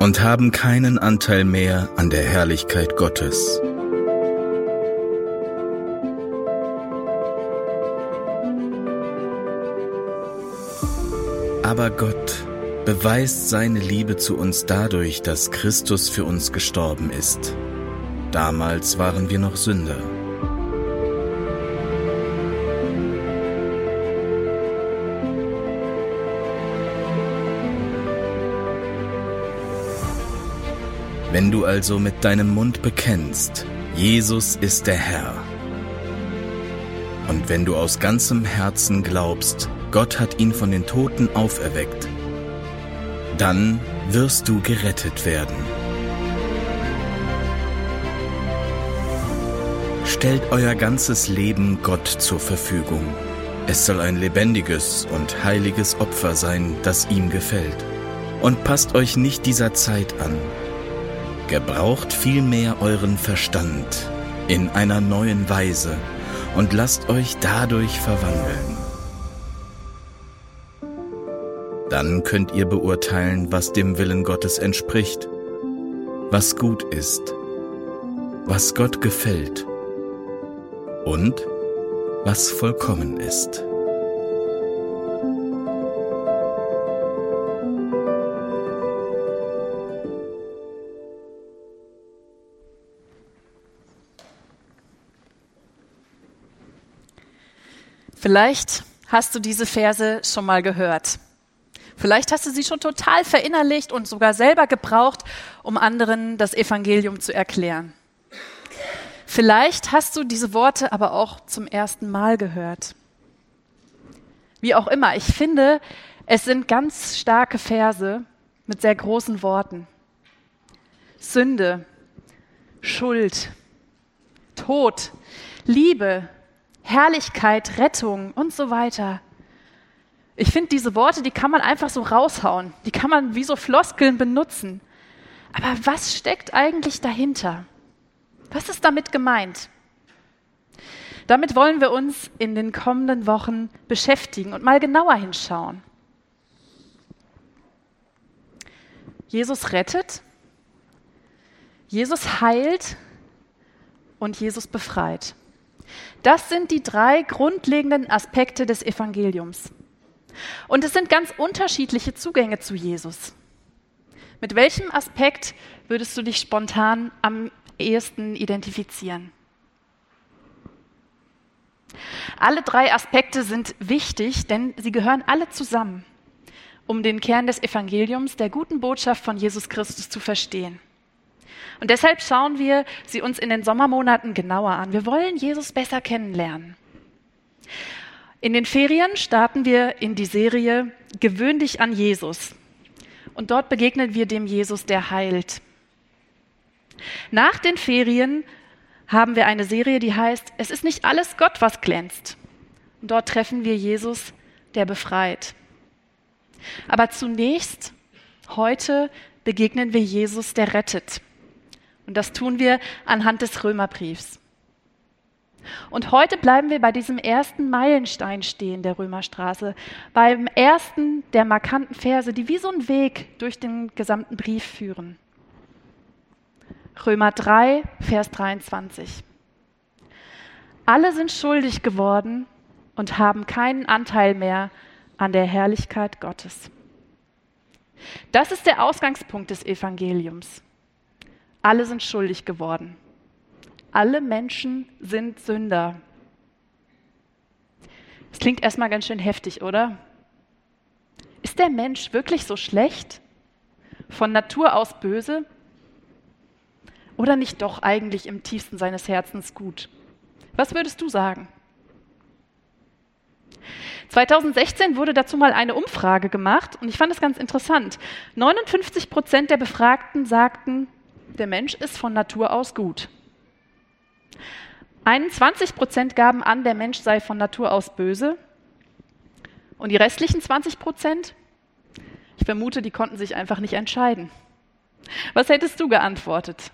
und haben keinen Anteil mehr an der Herrlichkeit Gottes. Aber Gott beweist seine Liebe zu uns dadurch, dass Christus für uns gestorben ist. Damals waren wir noch Sünder. Wenn du also mit deinem Mund bekennst, Jesus ist der Herr, und wenn du aus ganzem Herzen glaubst, Gott hat ihn von den Toten auferweckt, dann wirst du gerettet werden. Stellt euer ganzes Leben Gott zur Verfügung. Es soll ein lebendiges und heiliges Opfer sein, das ihm gefällt. Und passt euch nicht dieser Zeit an, Gebraucht vielmehr euren Verstand in einer neuen Weise und lasst euch dadurch verwandeln. Dann könnt ihr beurteilen, was dem Willen Gottes entspricht, was gut ist, was Gott gefällt und was vollkommen ist. Vielleicht hast du diese Verse schon mal gehört. Vielleicht hast du sie schon total verinnerlicht und sogar selber gebraucht, um anderen das Evangelium zu erklären. Vielleicht hast du diese Worte aber auch zum ersten Mal gehört. Wie auch immer, ich finde, es sind ganz starke Verse mit sehr großen Worten. Sünde, Schuld, Tod, Liebe, Herrlichkeit, Rettung und so weiter. Ich finde, diese Worte, die kann man einfach so raushauen. Die kann man wie so Floskeln benutzen. Aber was steckt eigentlich dahinter? Was ist damit gemeint? Damit wollen wir uns in den kommenden Wochen beschäftigen und mal genauer hinschauen. Jesus rettet, Jesus heilt und Jesus befreit. Das sind die drei grundlegenden Aspekte des Evangeliums. Und es sind ganz unterschiedliche Zugänge zu Jesus. Mit welchem Aspekt würdest du dich spontan am ehesten identifizieren? Alle drei Aspekte sind wichtig, denn sie gehören alle zusammen, um den Kern des Evangeliums, der guten Botschaft von Jesus Christus zu verstehen. Und deshalb schauen wir sie uns in den Sommermonaten genauer an. Wir wollen Jesus besser kennenlernen. In den Ferien starten wir in die Serie Gewöhn dich an Jesus. Und dort begegnen wir dem Jesus, der heilt. Nach den Ferien haben wir eine Serie, die heißt Es ist nicht alles Gott, was glänzt. Und dort treffen wir Jesus, der befreit. Aber zunächst, heute begegnen wir Jesus, der rettet. Und das tun wir anhand des Römerbriefs. Und heute bleiben wir bei diesem ersten Meilenstein stehen der Römerstraße, beim ersten der markanten Verse, die wie so ein Weg durch den gesamten Brief führen. Römer 3, Vers 23. Alle sind schuldig geworden und haben keinen Anteil mehr an der Herrlichkeit Gottes. Das ist der Ausgangspunkt des Evangeliums. Alle sind schuldig geworden. Alle Menschen sind Sünder. Das klingt erstmal ganz schön heftig, oder? Ist der Mensch wirklich so schlecht? Von Natur aus böse? Oder nicht doch eigentlich im tiefsten seines Herzens gut? Was würdest du sagen? 2016 wurde dazu mal eine Umfrage gemacht und ich fand es ganz interessant. 59 Prozent der Befragten sagten, der Mensch ist von Natur aus gut. 21 Prozent gaben an, der Mensch sei von Natur aus böse. Und die restlichen 20 Prozent, ich vermute, die konnten sich einfach nicht entscheiden. Was hättest du geantwortet?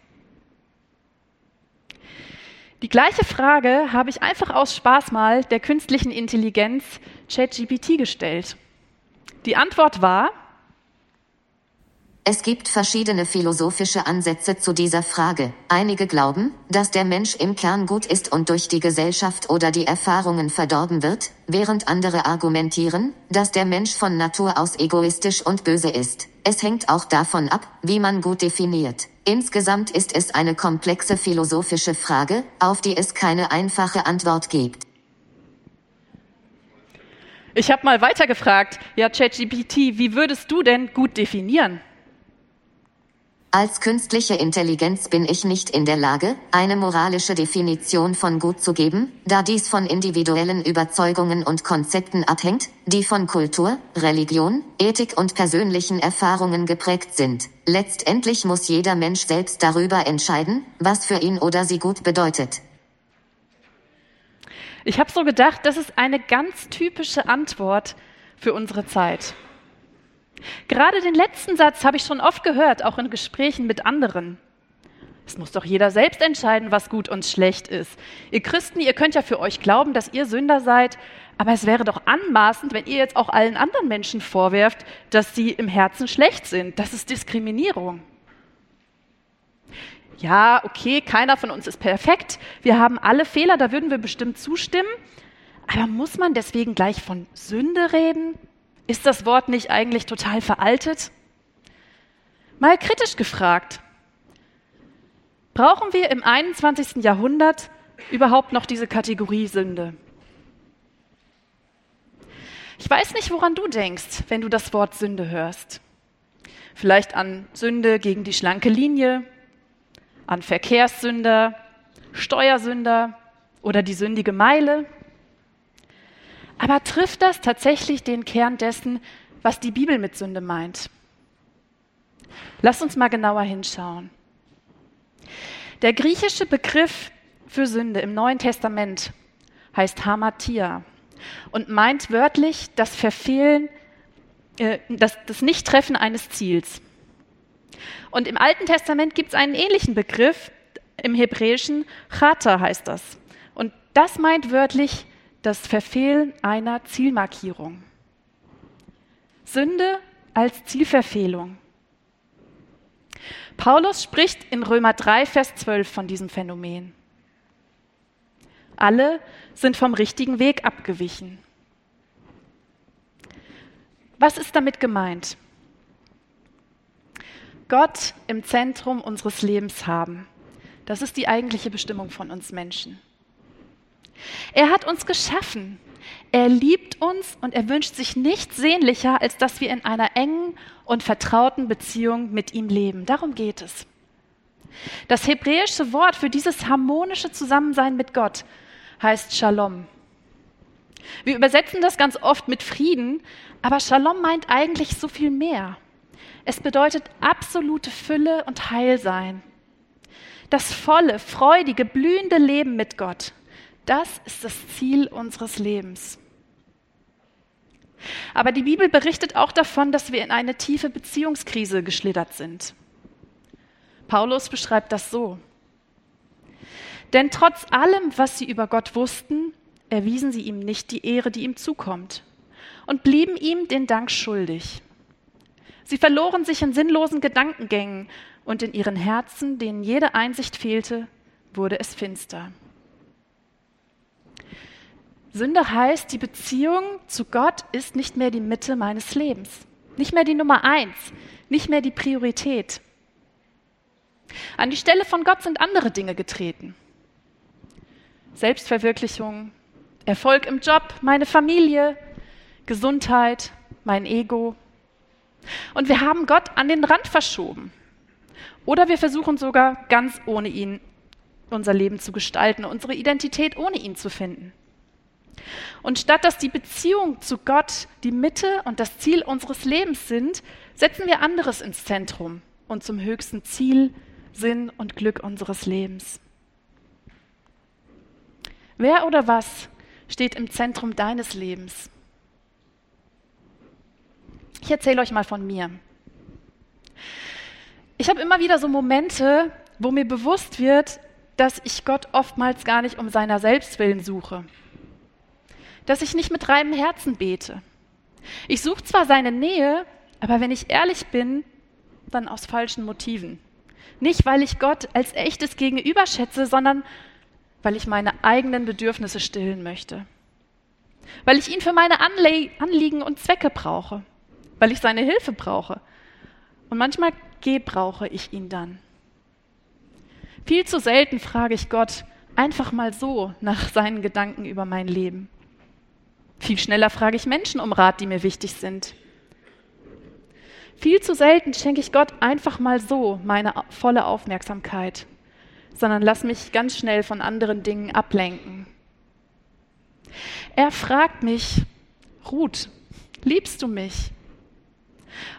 Die gleiche Frage habe ich einfach aus Spaß mal der künstlichen Intelligenz ChatGPT gestellt. Die Antwort war, es gibt verschiedene philosophische Ansätze zu dieser Frage. Einige glauben, dass der Mensch im Kern gut ist und durch die Gesellschaft oder die Erfahrungen verdorben wird, während andere argumentieren, dass der Mensch von Natur aus egoistisch und böse ist. Es hängt auch davon ab, wie man gut definiert. Insgesamt ist es eine komplexe philosophische Frage, auf die es keine einfache Antwort gibt. Ich habe mal weitergefragt, ja, ChatGPT, wie würdest du denn gut definieren? Als künstliche Intelligenz bin ich nicht in der Lage, eine moralische Definition von Gut zu geben, da dies von individuellen Überzeugungen und Konzepten abhängt, die von Kultur, Religion, Ethik und persönlichen Erfahrungen geprägt sind. Letztendlich muss jeder Mensch selbst darüber entscheiden, was für ihn oder sie gut bedeutet. Ich habe so gedacht, das ist eine ganz typische Antwort für unsere Zeit. Gerade den letzten Satz habe ich schon oft gehört, auch in Gesprächen mit anderen. Es muss doch jeder selbst entscheiden, was gut und schlecht ist. Ihr Christen, ihr könnt ja für euch glauben, dass ihr Sünder seid, aber es wäre doch anmaßend, wenn ihr jetzt auch allen anderen Menschen vorwerft, dass sie im Herzen schlecht sind. Das ist Diskriminierung. Ja, okay, keiner von uns ist perfekt. Wir haben alle Fehler, da würden wir bestimmt zustimmen. Aber muss man deswegen gleich von Sünde reden? Ist das Wort nicht eigentlich total veraltet? Mal kritisch gefragt. Brauchen wir im 21. Jahrhundert überhaupt noch diese Kategorie Sünde? Ich weiß nicht, woran du denkst, wenn du das Wort Sünde hörst. Vielleicht an Sünde gegen die schlanke Linie, an Verkehrssünder, Steuersünder oder die sündige Meile. Aber trifft das tatsächlich den Kern dessen, was die Bibel mit Sünde meint? Lass uns mal genauer hinschauen. Der griechische Begriff für Sünde im Neuen Testament heißt Hamatia und meint wörtlich das Verfehlen, äh, das, das Nichttreffen eines Ziels. Und im Alten Testament gibt es einen ähnlichen Begriff, im Hebräischen Chata heißt das. Und das meint wörtlich das Verfehlen einer Zielmarkierung. Sünde als Zielverfehlung. Paulus spricht in Römer 3, Vers 12 von diesem Phänomen. Alle sind vom richtigen Weg abgewichen. Was ist damit gemeint? Gott im Zentrum unseres Lebens haben. Das ist die eigentliche Bestimmung von uns Menschen. Er hat uns geschaffen. Er liebt uns und er wünscht sich nichts sehnlicher, als dass wir in einer engen und vertrauten Beziehung mit ihm leben. Darum geht es. Das hebräische Wort für dieses harmonische Zusammensein mit Gott heißt Shalom. Wir übersetzen das ganz oft mit Frieden, aber Shalom meint eigentlich so viel mehr. Es bedeutet absolute Fülle und Heilsein. Das volle, freudige, blühende Leben mit Gott. Das ist das Ziel unseres Lebens. Aber die Bibel berichtet auch davon, dass wir in eine tiefe Beziehungskrise geschlittert sind. Paulus beschreibt das so. Denn trotz allem, was sie über Gott wussten, erwiesen sie ihm nicht die Ehre, die ihm zukommt, und blieben ihm den Dank schuldig. Sie verloren sich in sinnlosen Gedankengängen, und in ihren Herzen, denen jede Einsicht fehlte, wurde es finster. Sünde heißt, die Beziehung zu Gott ist nicht mehr die Mitte meines Lebens, nicht mehr die Nummer eins, nicht mehr die Priorität. An die Stelle von Gott sind andere Dinge getreten. Selbstverwirklichung, Erfolg im Job, meine Familie, Gesundheit, mein Ego. Und wir haben Gott an den Rand verschoben. Oder wir versuchen sogar ganz ohne ihn unser Leben zu gestalten, unsere Identität ohne ihn zu finden. Und statt dass die Beziehung zu Gott die Mitte und das Ziel unseres Lebens sind, setzen wir anderes ins Zentrum und zum höchsten Ziel, Sinn und Glück unseres Lebens. Wer oder was steht im Zentrum deines Lebens? Ich erzähle euch mal von mir. Ich habe immer wieder so Momente, wo mir bewusst wird, dass ich Gott oftmals gar nicht um seiner selbst willen suche. Dass ich nicht mit reinem Herzen bete. Ich suche zwar seine Nähe, aber wenn ich ehrlich bin, dann aus falschen Motiven. Nicht, weil ich Gott als echtes Gegenüber schätze, sondern weil ich meine eigenen Bedürfnisse stillen möchte. Weil ich ihn für meine Anle Anliegen und Zwecke brauche. Weil ich seine Hilfe brauche. Und manchmal gebrauche ich ihn dann. Viel zu selten frage ich Gott einfach mal so nach seinen Gedanken über mein Leben. Viel schneller frage ich Menschen um Rat, die mir wichtig sind. Viel zu selten schenke ich Gott einfach mal so meine volle Aufmerksamkeit, sondern lass mich ganz schnell von anderen Dingen ablenken. Er fragt mich, Ruth, liebst du mich?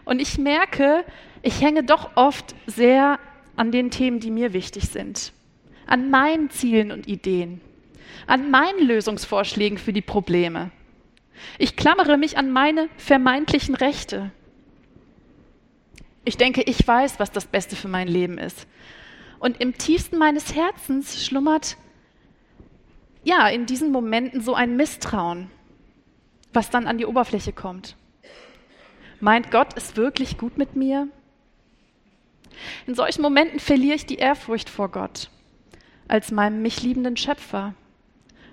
Und ich merke, ich hänge doch oft sehr an den Themen, die mir wichtig sind, an meinen Zielen und Ideen, an meinen Lösungsvorschlägen für die Probleme. Ich klammere mich an meine vermeintlichen Rechte. Ich denke, ich weiß, was das Beste für mein Leben ist. Und im tiefsten meines Herzens schlummert, ja, in diesen Momenten so ein Misstrauen, was dann an die Oberfläche kommt. Meint Gott es wirklich gut mit mir? In solchen Momenten verliere ich die Ehrfurcht vor Gott als meinem mich liebenden Schöpfer.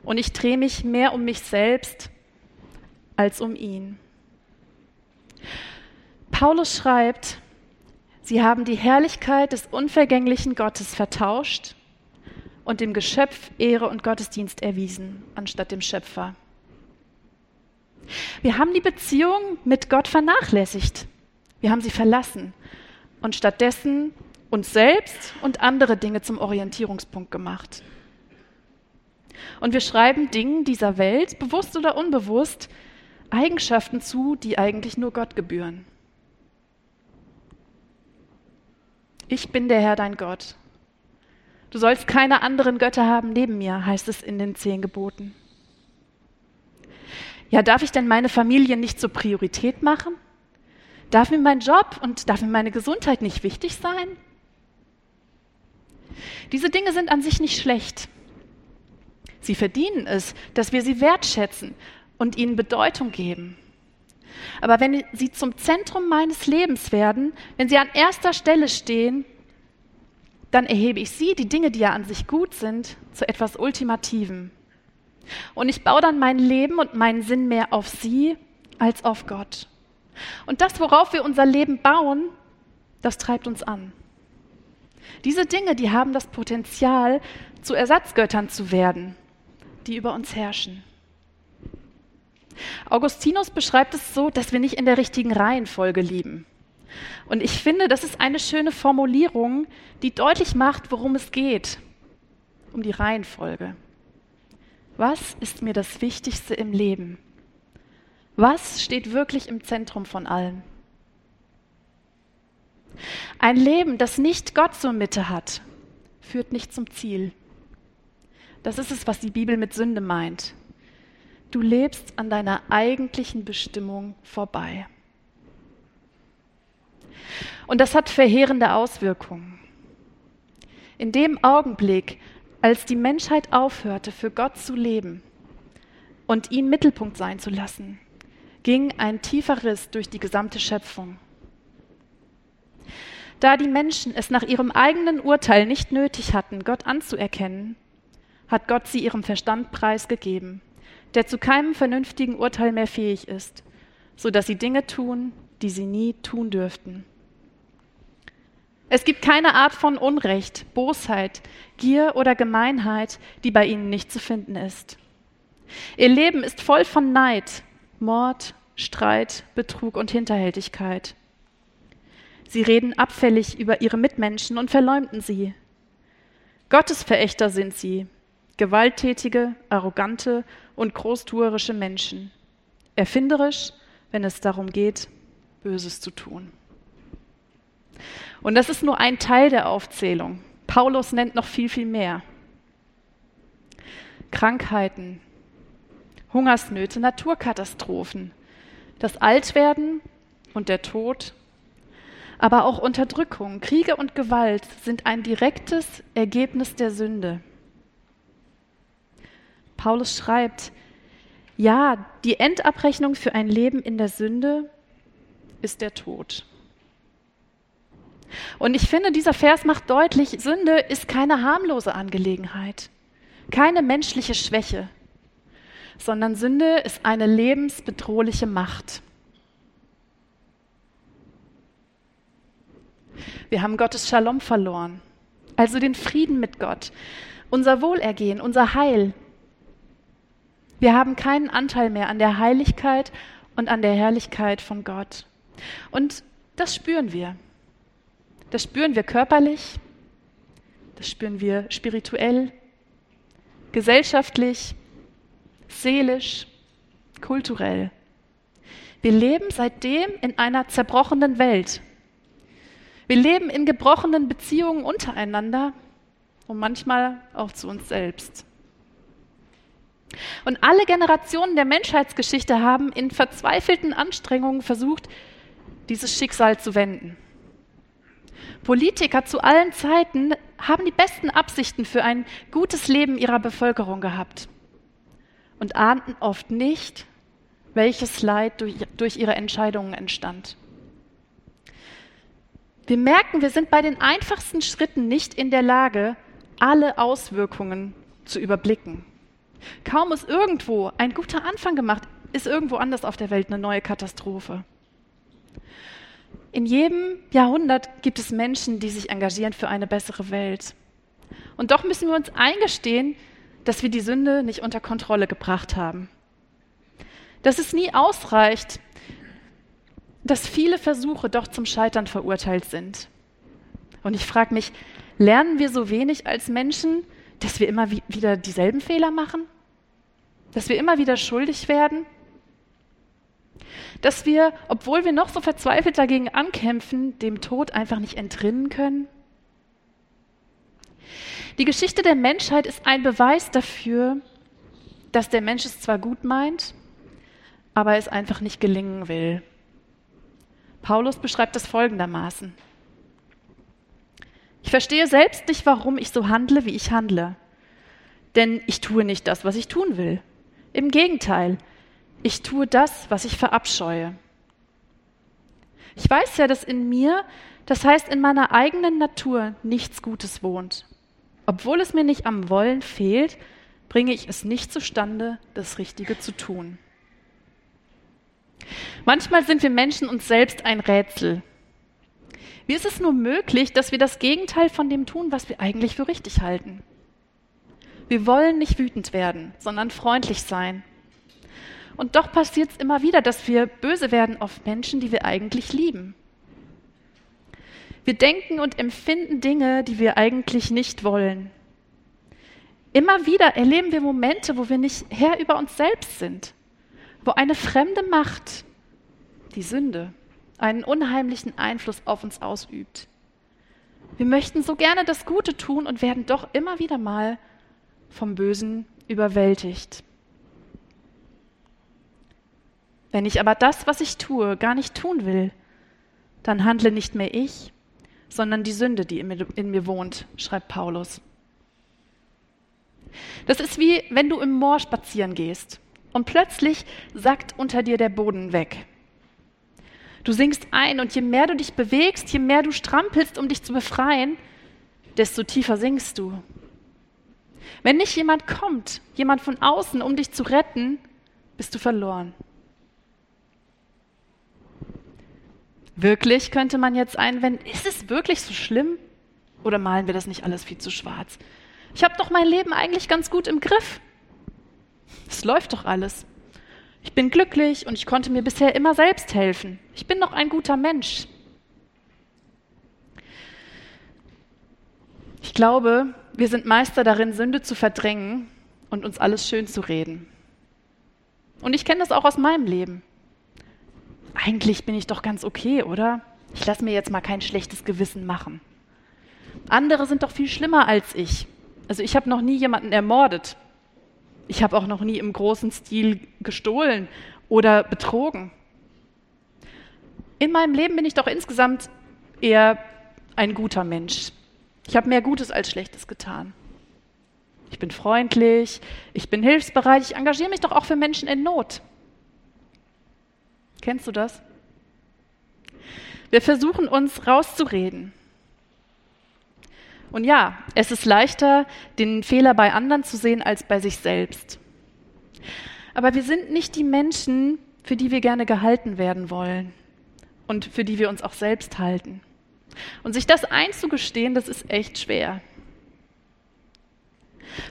Und ich drehe mich mehr um mich selbst als um ihn. Paulus schreibt, sie haben die Herrlichkeit des unvergänglichen Gottes vertauscht und dem Geschöpf Ehre und Gottesdienst erwiesen, anstatt dem Schöpfer. Wir haben die Beziehung mit Gott vernachlässigt. Wir haben sie verlassen und stattdessen uns selbst und andere Dinge zum Orientierungspunkt gemacht. Und wir schreiben Dingen dieser Welt, bewusst oder unbewusst, Eigenschaften zu, die eigentlich nur Gott gebühren. Ich bin der Herr dein Gott. Du sollst keine anderen Götter haben neben mir, heißt es in den zehn Geboten. Ja, darf ich denn meine Familie nicht zur Priorität machen? Darf mir mein Job und darf mir meine Gesundheit nicht wichtig sein? Diese Dinge sind an sich nicht schlecht. Sie verdienen es, dass wir sie wertschätzen und ihnen Bedeutung geben. Aber wenn sie zum Zentrum meines Lebens werden, wenn sie an erster Stelle stehen, dann erhebe ich sie, die Dinge, die ja an sich gut sind, zu etwas Ultimativem. Und ich baue dann mein Leben und meinen Sinn mehr auf sie als auf Gott. Und das, worauf wir unser Leben bauen, das treibt uns an. Diese Dinge, die haben das Potenzial, zu Ersatzgöttern zu werden, die über uns herrschen. Augustinus beschreibt es so, dass wir nicht in der richtigen Reihenfolge lieben. Und ich finde, das ist eine schöne Formulierung, die deutlich macht, worum es geht. Um die Reihenfolge. Was ist mir das Wichtigste im Leben? Was steht wirklich im Zentrum von allem? Ein Leben, das nicht Gott zur Mitte hat, führt nicht zum Ziel. Das ist es, was die Bibel mit Sünde meint. Du lebst an deiner eigentlichen Bestimmung vorbei. Und das hat verheerende Auswirkungen. In dem Augenblick, als die Menschheit aufhörte, für Gott zu leben und ihn Mittelpunkt sein zu lassen, ging ein tiefer Riss durch die gesamte Schöpfung. Da die Menschen es nach ihrem eigenen Urteil nicht nötig hatten, Gott anzuerkennen, hat Gott sie ihrem Verstand preisgegeben der zu keinem vernünftigen Urteil mehr fähig ist, so dass sie Dinge tun, die sie nie tun dürften. Es gibt keine Art von Unrecht, Bosheit, Gier oder Gemeinheit, die bei ihnen nicht zu finden ist. Ihr Leben ist voll von Neid, Mord, Streit, Betrug und Hinterhältigkeit. Sie reden abfällig über ihre Mitmenschen und verleumden sie. Gottesverächter sind sie, gewalttätige, arrogante und großtuerische Menschen. Erfinderisch, wenn es darum geht, Böses zu tun. Und das ist nur ein Teil der Aufzählung. Paulus nennt noch viel, viel mehr. Krankheiten, Hungersnöte, Naturkatastrophen, das Altwerden und der Tod, aber auch Unterdrückung, Kriege und Gewalt sind ein direktes Ergebnis der Sünde. Paulus schreibt, ja, die Endabrechnung für ein Leben in der Sünde ist der Tod. Und ich finde, dieser Vers macht deutlich, Sünde ist keine harmlose Angelegenheit, keine menschliche Schwäche, sondern Sünde ist eine lebensbedrohliche Macht. Wir haben Gottes Shalom verloren, also den Frieden mit Gott, unser Wohlergehen, unser Heil. Wir haben keinen Anteil mehr an der Heiligkeit und an der Herrlichkeit von Gott. Und das spüren wir. Das spüren wir körperlich, das spüren wir spirituell, gesellschaftlich, seelisch, kulturell. Wir leben seitdem in einer zerbrochenen Welt. Wir leben in gebrochenen Beziehungen untereinander und manchmal auch zu uns selbst. Und alle Generationen der Menschheitsgeschichte haben in verzweifelten Anstrengungen versucht, dieses Schicksal zu wenden. Politiker zu allen Zeiten haben die besten Absichten für ein gutes Leben ihrer Bevölkerung gehabt und ahnten oft nicht, welches Leid durch, durch ihre Entscheidungen entstand. Wir merken, wir sind bei den einfachsten Schritten nicht in der Lage, alle Auswirkungen zu überblicken. Kaum ist irgendwo ein guter Anfang gemacht, ist irgendwo anders auf der Welt eine neue Katastrophe. In jedem Jahrhundert gibt es Menschen, die sich engagieren für eine bessere Welt. Und doch müssen wir uns eingestehen, dass wir die Sünde nicht unter Kontrolle gebracht haben. Dass es nie ausreicht, dass viele Versuche doch zum Scheitern verurteilt sind. Und ich frage mich, lernen wir so wenig als Menschen, dass wir immer wieder dieselben Fehler machen? Dass wir immer wieder schuldig werden? dass wir, obwohl wir noch so verzweifelt dagegen ankämpfen, dem Tod einfach nicht entrinnen können? Die Geschichte der Menschheit ist ein Beweis dafür, dass der Mensch es zwar gut meint, aber es einfach nicht gelingen will. Paulus beschreibt es folgendermaßen. Ich verstehe selbst nicht, warum ich so handle, wie ich handle. Denn ich tue nicht das, was ich tun will. Im Gegenteil, ich tue das, was ich verabscheue. Ich weiß ja, dass in mir, das heißt in meiner eigenen Natur, nichts Gutes wohnt. Obwohl es mir nicht am Wollen fehlt, bringe ich es nicht zustande, das Richtige zu tun. Manchmal sind wir Menschen uns selbst ein Rätsel. Wie ist es nur möglich, dass wir das Gegenteil von dem tun, was wir eigentlich für richtig halten? Wir wollen nicht wütend werden, sondern freundlich sein. Und doch passiert es immer wieder, dass wir böse werden auf Menschen, die wir eigentlich lieben. Wir denken und empfinden Dinge, die wir eigentlich nicht wollen. Immer wieder erleben wir Momente, wo wir nicht Herr über uns selbst sind, wo eine fremde Macht, die Sünde, einen unheimlichen Einfluss auf uns ausübt. Wir möchten so gerne das Gute tun und werden doch immer wieder mal vom Bösen überwältigt. Wenn ich aber das, was ich tue, gar nicht tun will, dann handle nicht mehr ich, sondern die Sünde, die in mir, in mir wohnt, schreibt Paulus. Das ist wie wenn du im Moor spazieren gehst und plötzlich sackt unter dir der Boden weg. Du sinkst ein und je mehr du dich bewegst, je mehr du strampelst, um dich zu befreien, desto tiefer sinkst du. Wenn nicht jemand kommt, jemand von außen, um dich zu retten, bist du verloren. Wirklich, könnte man jetzt einwenden, ist es wirklich so schlimm? Oder malen wir das nicht alles viel zu schwarz? Ich habe doch mein Leben eigentlich ganz gut im Griff. Es läuft doch alles. Ich bin glücklich und ich konnte mir bisher immer selbst helfen. Ich bin noch ein guter Mensch. Ich glaube, wir sind Meister darin, Sünde zu verdrängen und uns alles schön zu reden. Und ich kenne das auch aus meinem Leben. Eigentlich bin ich doch ganz okay, oder? Ich lasse mir jetzt mal kein schlechtes Gewissen machen. Andere sind doch viel schlimmer als ich. Also ich habe noch nie jemanden ermordet. Ich habe auch noch nie im großen Stil gestohlen oder betrogen. In meinem Leben bin ich doch insgesamt eher ein guter Mensch. Ich habe mehr Gutes als Schlechtes getan. Ich bin freundlich, ich bin hilfsbereit, ich engagiere mich doch auch für Menschen in Not. Kennst du das? Wir versuchen uns rauszureden. Und ja, es ist leichter, den Fehler bei anderen zu sehen als bei sich selbst. Aber wir sind nicht die Menschen, für die wir gerne gehalten werden wollen und für die wir uns auch selbst halten. Und sich das einzugestehen, das ist echt schwer.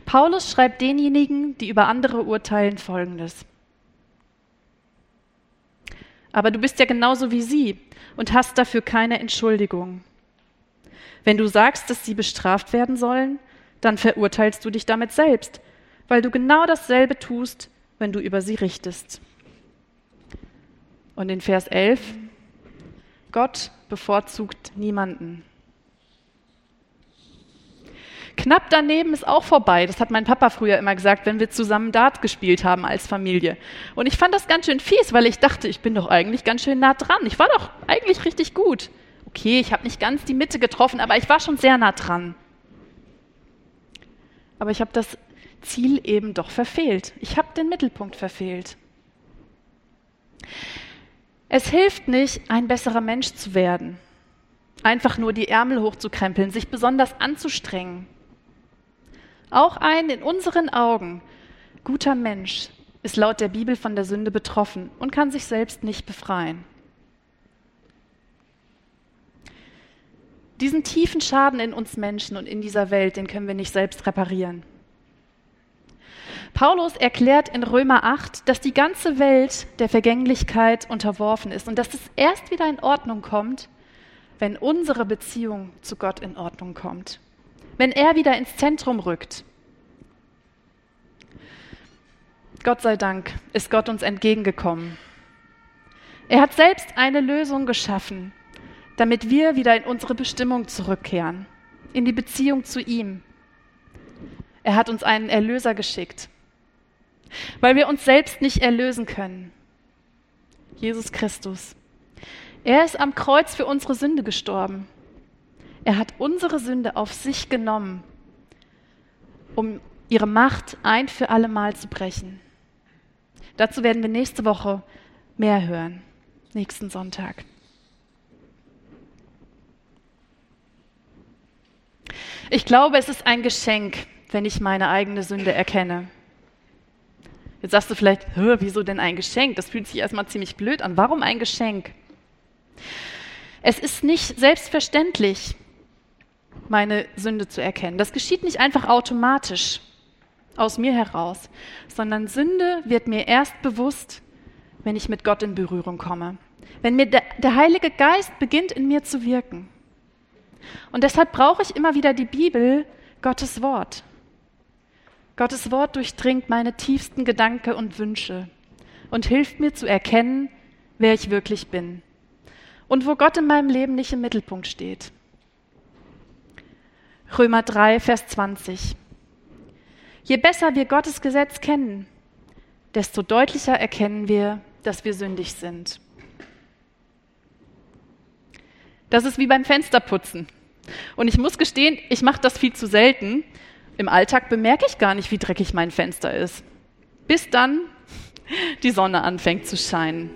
Paulus schreibt denjenigen, die über andere urteilen, Folgendes. Aber du bist ja genauso wie sie und hast dafür keine Entschuldigung. Wenn du sagst, dass sie bestraft werden sollen, dann verurteilst du dich damit selbst, weil du genau dasselbe tust, wenn du über sie richtest. Und in Vers 11, Gott bevorzugt niemanden. Knapp daneben ist auch vorbei. Das hat mein Papa früher immer gesagt, wenn wir zusammen Dart gespielt haben als Familie. Und ich fand das ganz schön fies, weil ich dachte, ich bin doch eigentlich ganz schön nah dran. Ich war doch eigentlich richtig gut. Okay, ich habe nicht ganz die Mitte getroffen, aber ich war schon sehr nah dran. Aber ich habe das Ziel eben doch verfehlt. Ich habe den Mittelpunkt verfehlt. Es hilft nicht, ein besserer Mensch zu werden, einfach nur die Ärmel hochzukrempeln, sich besonders anzustrengen. Auch ein in unseren Augen guter Mensch ist laut der Bibel von der Sünde betroffen und kann sich selbst nicht befreien. Diesen tiefen Schaden in uns Menschen und in dieser Welt, den können wir nicht selbst reparieren. Paulus erklärt in Römer 8, dass die ganze Welt der Vergänglichkeit unterworfen ist und dass es erst wieder in Ordnung kommt, wenn unsere Beziehung zu Gott in Ordnung kommt, wenn er wieder ins Zentrum rückt. Gott sei Dank ist Gott uns entgegengekommen. Er hat selbst eine Lösung geschaffen, damit wir wieder in unsere Bestimmung zurückkehren, in die Beziehung zu ihm. Er hat uns einen Erlöser geschickt, weil wir uns selbst nicht erlösen können. Jesus Christus. Er ist am Kreuz für unsere Sünde gestorben. Er hat unsere Sünde auf sich genommen, um ihre Macht ein für alle Mal zu brechen. Dazu werden wir nächste Woche mehr hören, nächsten Sonntag. Ich glaube, es ist ein Geschenk, wenn ich meine eigene Sünde erkenne. Jetzt sagst du vielleicht, wieso denn ein Geschenk? Das fühlt sich erstmal ziemlich blöd an. Warum ein Geschenk? Es ist nicht selbstverständlich, meine Sünde zu erkennen. Das geschieht nicht einfach automatisch aus mir heraus, sondern Sünde wird mir erst bewusst, wenn ich mit Gott in Berührung komme. Wenn mir der, der Heilige Geist beginnt in mir zu wirken. Und deshalb brauche ich immer wieder die Bibel, Gottes Wort. Gottes Wort durchdringt meine tiefsten Gedanken und Wünsche und hilft mir zu erkennen, wer ich wirklich bin und wo Gott in meinem Leben nicht im Mittelpunkt steht. Römer 3, Vers 20. Je besser wir Gottes Gesetz kennen, desto deutlicher erkennen wir, dass wir sündig sind. Das ist wie beim Fensterputzen. Und ich muss gestehen, ich mache das viel zu selten. Im Alltag bemerke ich gar nicht, wie dreckig mein Fenster ist. Bis dann die Sonne anfängt zu scheinen.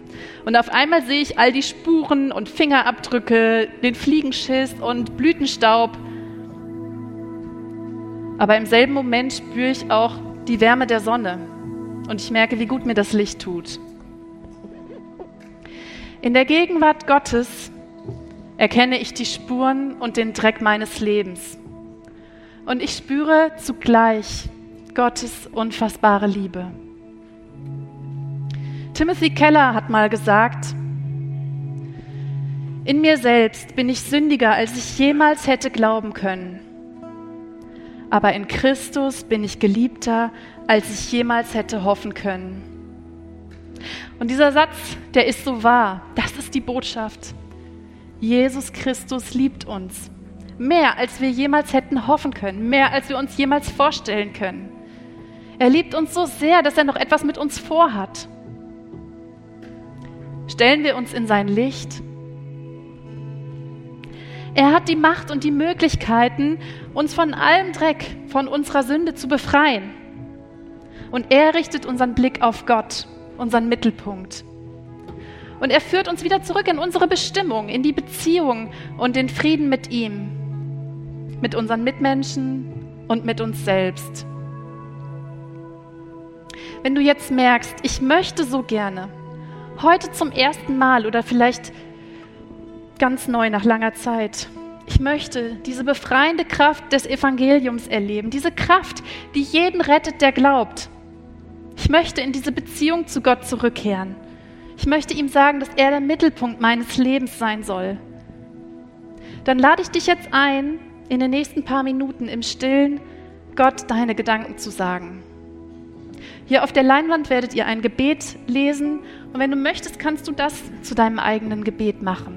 Und auf einmal sehe ich all die Spuren und Fingerabdrücke, den Fliegenschiss und Blütenstaub. Aber im selben Moment spüre ich auch die Wärme der Sonne und ich merke, wie gut mir das Licht tut. In der Gegenwart Gottes erkenne ich die Spuren und den Dreck meines Lebens. Und ich spüre zugleich Gottes unfassbare Liebe. Timothy Keller hat mal gesagt, in mir selbst bin ich sündiger, als ich jemals hätte glauben können. aber in Christus bin ich geliebter, als ich jemals hätte hoffen können. Und dieser Satz, der ist so wahr. Das ist die Botschaft. Jesus Christus liebt uns. Mehr, als wir jemals hätten hoffen können. Mehr, als wir uns jemals vorstellen können. Er liebt uns so sehr, dass er noch etwas mit uns vorhat. Stellen wir uns in sein Licht. Er hat die Macht und die Möglichkeiten, uns von allem Dreck, von unserer Sünde zu befreien. Und er richtet unseren Blick auf Gott, unseren Mittelpunkt. Und er führt uns wieder zurück in unsere Bestimmung, in die Beziehung und den Frieden mit ihm, mit unseren Mitmenschen und mit uns selbst. Wenn du jetzt merkst, ich möchte so gerne, heute zum ersten Mal oder vielleicht ganz neu nach langer Zeit, ich möchte diese befreiende Kraft des Evangeliums erleben, diese Kraft, die jeden rettet, der glaubt. Ich möchte in diese Beziehung zu Gott zurückkehren. Ich möchte ihm sagen, dass er der Mittelpunkt meines Lebens sein soll. Dann lade ich dich jetzt ein, in den nächsten paar Minuten im Stillen Gott deine Gedanken zu sagen. Hier auf der Leinwand werdet ihr ein Gebet lesen und wenn du möchtest, kannst du das zu deinem eigenen Gebet machen.